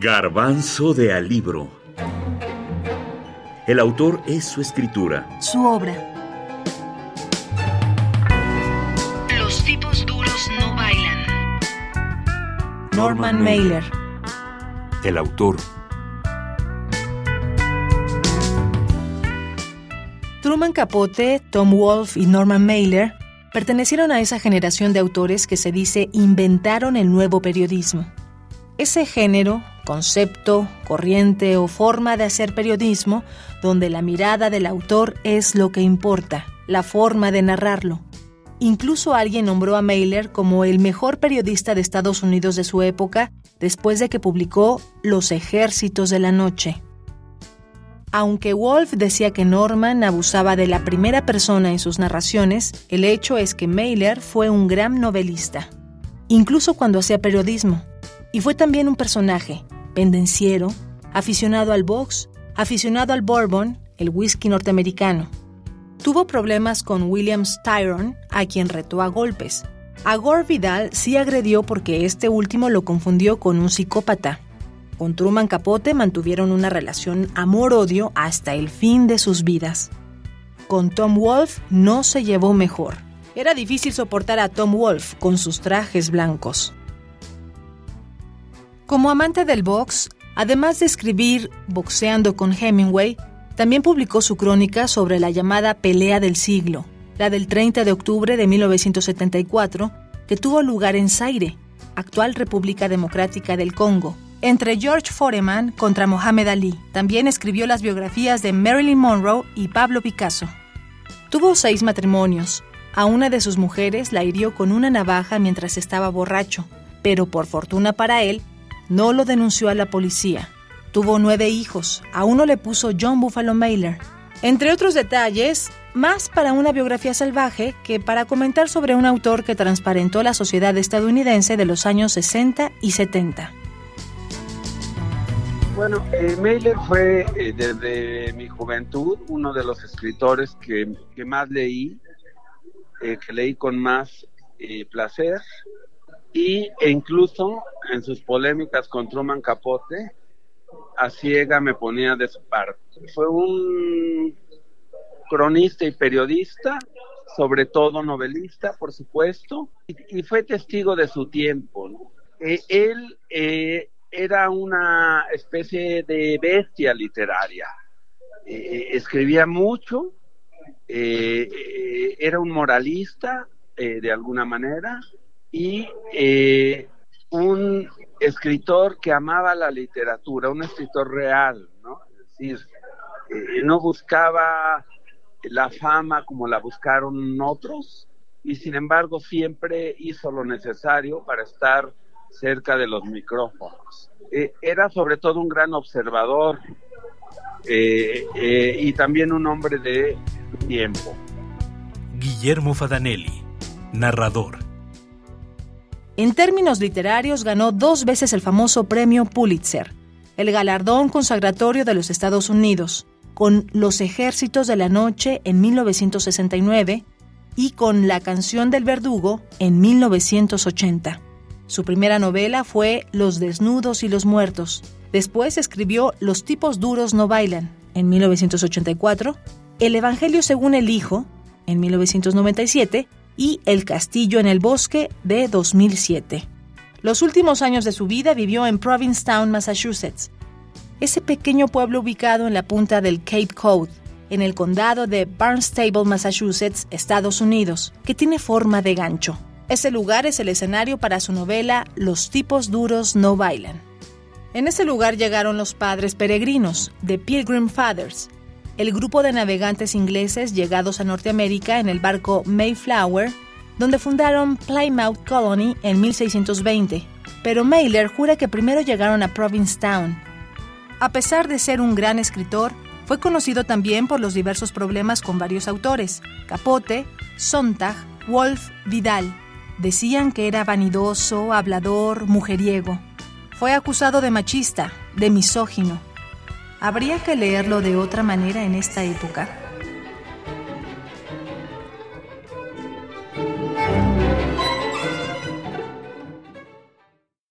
Garbanzo de Alibro. El autor es su escritura. Su obra. Los tipos duros no bailan. Norman Mailer. El autor. Truman Capote, Tom Wolfe y Norman Mailer pertenecieron a esa generación de autores que se dice inventaron el nuevo periodismo. Ese género, concepto, corriente o forma de hacer periodismo donde la mirada del autor es lo que importa, la forma de narrarlo. Incluso alguien nombró a Mailer como el mejor periodista de Estados Unidos de su época después de que publicó Los ejércitos de la noche. Aunque Wolf decía que Norman abusaba de la primera persona en sus narraciones, el hecho es que Mailer fue un gran novelista, incluso cuando hacía periodismo. Y fue también un personaje, pendenciero, aficionado al box, aficionado al bourbon, el whisky norteamericano. Tuvo problemas con William Styron, a quien retó a golpes. A Gore Vidal sí agredió porque este último lo confundió con un psicópata. Con Truman Capote mantuvieron una relación amor-odio hasta el fin de sus vidas. Con Tom Wolfe no se llevó mejor. Era difícil soportar a Tom Wolfe con sus trajes blancos. Como amante del box, además de escribir Boxeando con Hemingway, también publicó su crónica sobre la llamada Pelea del Siglo, la del 30 de octubre de 1974, que tuvo lugar en Zaire, actual República Democrática del Congo, entre George Foreman contra Mohamed Ali. También escribió las biografías de Marilyn Monroe y Pablo Picasso. Tuvo seis matrimonios. A una de sus mujeres la hirió con una navaja mientras estaba borracho, pero por fortuna para él, no lo denunció a la policía. Tuvo nueve hijos. A uno le puso John Buffalo Mailer. Entre otros detalles, más para una biografía salvaje que para comentar sobre un autor que transparentó la sociedad estadounidense de los años 60 y 70. Bueno, eh, Mailer fue eh, desde mi juventud uno de los escritores que, más leí, eh, que leí con más placer y e incluso en sus polémicas con Truman Capote, a ciega me ponía de su parte. Fue un cronista y periodista, sobre todo novelista, por supuesto, y, fue testigo de su tiempo. Eh, él eh, era una especie de bestia literaria. Eh, escribía mucho, eh, era un moralista eh, de alguna manera y eh, un escritor que amaba la literatura, un escritor real, ¿no? Es decir, eh, no buscaba la fama como la buscaron otros y sin embargo siempre hizo lo necesario para estar cerca de los micrófonos. Eh, era sobre todo un gran observador eh, eh, y también un hombre de tiempo. Guillermo Fadanelli, narrador. En términos literarios ganó dos veces el famoso premio Pulitzer, el galardón consagratorio de los Estados Unidos, con Los Ejércitos de la Noche en 1969 y con La canción del verdugo en 1980. Su primera novela fue Los desnudos y los muertos. Después escribió Los tipos duros no bailan en 1984, El Evangelio según el Hijo en 1997 y El castillo en el bosque de 2007. Los últimos años de su vida vivió en Provincetown, Massachusetts, ese pequeño pueblo ubicado en la punta del Cape Cod, en el condado de Barnstable, Massachusetts, Estados Unidos, que tiene forma de gancho. Ese lugar es el escenario para su novela Los tipos duros no bailan. En ese lugar llegaron los padres peregrinos, The Pilgrim Fathers, el grupo de navegantes ingleses llegados a Norteamérica en el barco Mayflower, donde fundaron Plymouth Colony en 1620. Pero Mailer jura que primero llegaron a Provincetown. A pesar de ser un gran escritor, fue conocido también por los diversos problemas con varios autores, Capote, Sontag, Wolf, Vidal. Decían que era vanidoso, hablador, mujeriego. Fue acusado de machista, de misógino. ¿Habría que leerlo de otra manera en esta época?